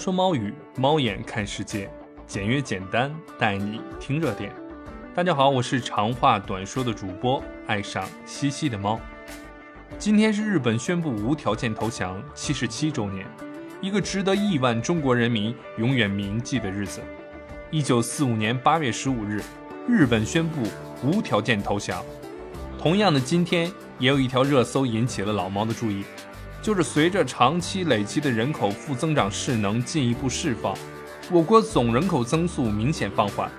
说猫语，猫眼看世界，简约简单，带你听热点。大家好，我是长话短说的主播，爱上西西的猫。今天是日本宣布无条件投降七十七周年，一个值得亿万中国人民永远铭记的日子。一九四五年八月十五日，日本宣布无条件投降。同样的今天，也有一条热搜引起了老猫的注意。就是随着长期累积的人口负增长势能进一步释放，我国总人口增速明显放缓，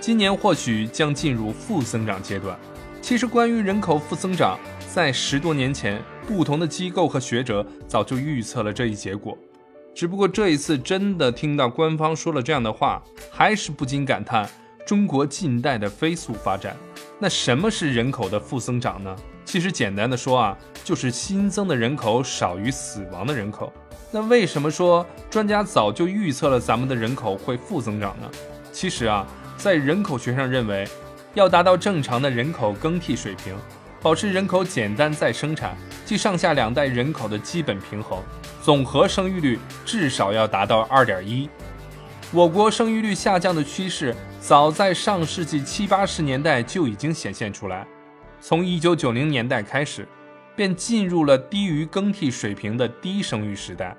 今年或许将进入负增长阶段。其实，关于人口负增长，在十多年前，不同的机构和学者早就预测了这一结果。只不过这一次真的听到官方说了这样的话，还是不禁感叹中国近代的飞速发展。那什么是人口的负增长呢？其实简单的说啊，就是新增的人口少于死亡的人口。那为什么说专家早就预测了咱们的人口会负增长呢？其实啊，在人口学上认为，要达到正常的人口更替水平，保持人口简单再生产，即上下两代人口的基本平衡，总和生育率至少要达到二点一。我国生育率下降的趋势，早在上世纪七八十年代就已经显现出来。从一九九零年代开始，便进入了低于更替水平的低生育时代。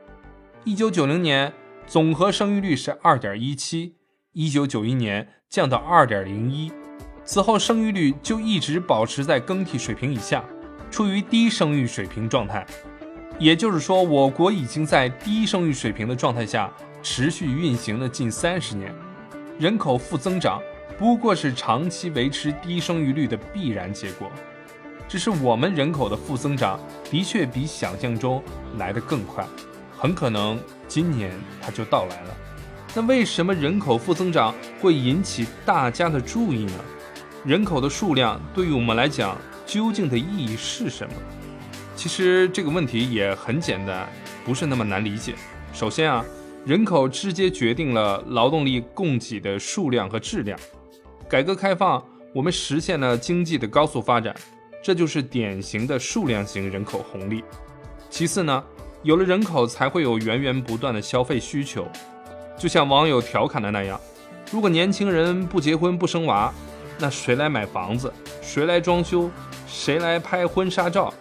一九九零年总和生育率是二点一七，一九九一年降到二点零一，此后生育率就一直保持在更替水平以下，处于低生育水平状态。也就是说，我国已经在低生育水平的状态下持续运行了近三十年，人口负增长。不过是长期维持低生育率的必然结果，只是我们人口的负增长的确比想象中来得更快，很可能今年它就到来了。那为什么人口负增长会引起大家的注意呢？人口的数量对于我们来讲究竟的意义是什么？其实这个问题也很简单，不是那么难理解。首先啊，人口直接决定了劳动力供给的数量和质量。改革开放，我们实现了经济的高速发展，这就是典型的数量型人口红利。其次呢，有了人口，才会有源源不断的消费需求。就像网友调侃的那样，如果年轻人不结婚不生娃，那谁来买房子？谁来装修？谁来拍婚纱照？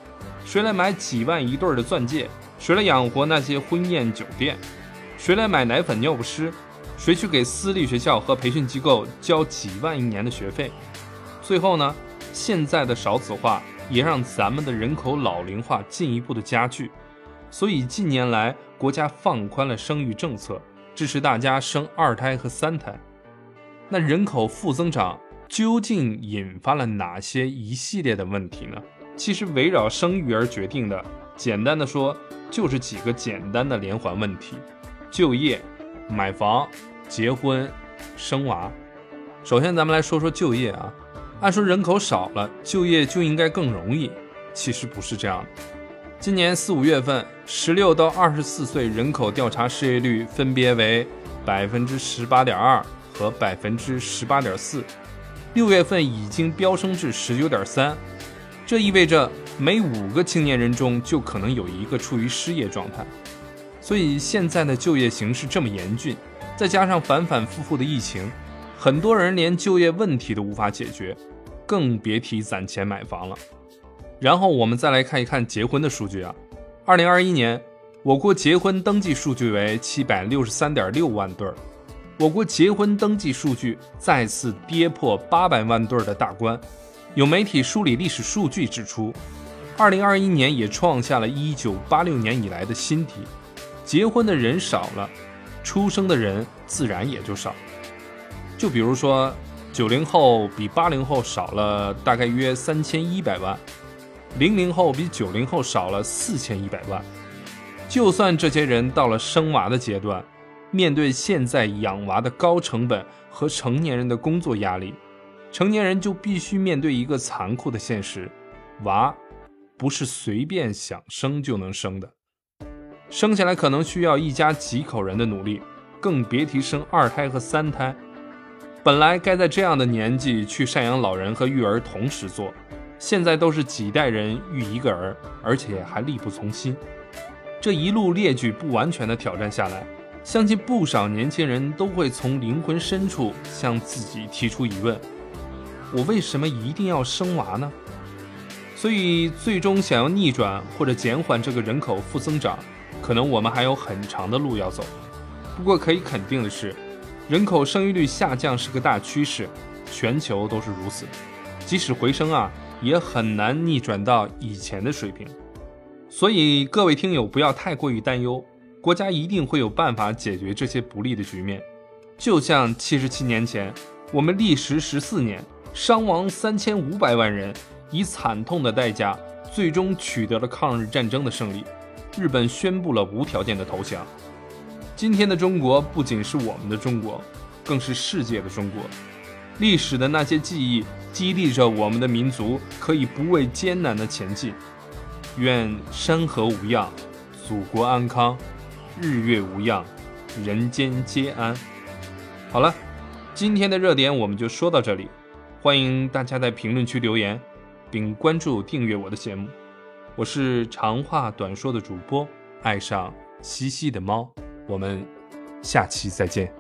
谁来买几万一对的钻戒？谁来养活那些婚宴酒店？谁来买奶粉尿不湿？谁去给私立学校和培训机构交几万一年的学费？最后呢，现在的少子化也让咱们的人口老龄化进一步的加剧。所以近年来，国家放宽了生育政策，支持大家生二胎和三胎。那人口负增长究竟引发了哪些一系列的问题呢？其实围绕生育而决定的，简单的说，就是几个简单的连环问题：就业、买房。结婚、生娃，首先咱们来说说就业啊。按说人口少了，就业就应该更容易，其实不是这样的。今年四五月份，十六到二十四岁人口调查失业率分别为百分之十八点二和百分之十八点四，六月份已经飙升至十九点三，这意味着每五个青年人中就可能有一个处于失业状态。所以现在的就业形势这么严峻。再加上反反复复的疫情，很多人连就业问题都无法解决，更别提攒钱买房了。然后我们再来看一看结婚的数据啊，二零二一年我国结婚登记数据为七百六十三点六万对儿，我国结婚登记数据再次跌破八百万对儿的大关。有媒体梳理历史数据指出，二零二一年也创下了一九八六年以来的新低，结婚的人少了。出生的人自然也就少，就比如说，九零后比八零后少了大概约三千一百万，零零后比九零后少了四千一百万。就算这些人到了生娃的阶段，面对现在养娃的高成本和成年人的工作压力，成年人就必须面对一个残酷的现实：娃不是随便想生就能生的。生下来可能需要一家几口人的努力，更别提生二胎和三胎。本来该在这样的年纪去赡养老人和育儿同时做，现在都是几代人育一个儿，而且还力不从心。这一路列举不完全的挑战下来，相信不少年轻人都会从灵魂深处向自己提出疑问：我为什么一定要生娃呢？所以，最终想要逆转或者减缓这个人口负增长，可能我们还有很长的路要走。不过可以肯定的是，人口生育率下降是个大趋势，全球都是如此。即使回升啊，也很难逆转到以前的水平。所以各位听友不要太过于担忧，国家一定会有办法解决这些不利的局面。就像七十七年前，我们历时十四年，伤亡三千五百万人。以惨痛的代价，最终取得了抗日战争的胜利。日本宣布了无条件的投降。今天的中国不仅是我们的中国，更是世界的中国。历史的那些记忆激励着我们的民族，可以不畏艰难的前进。愿山河无恙，祖国安康；日月无恙，人间皆安。好了，今天的热点我们就说到这里。欢迎大家在评论区留言。并关注订阅我的节目，我是长话短说的主播，爱上西西的猫，我们下期再见。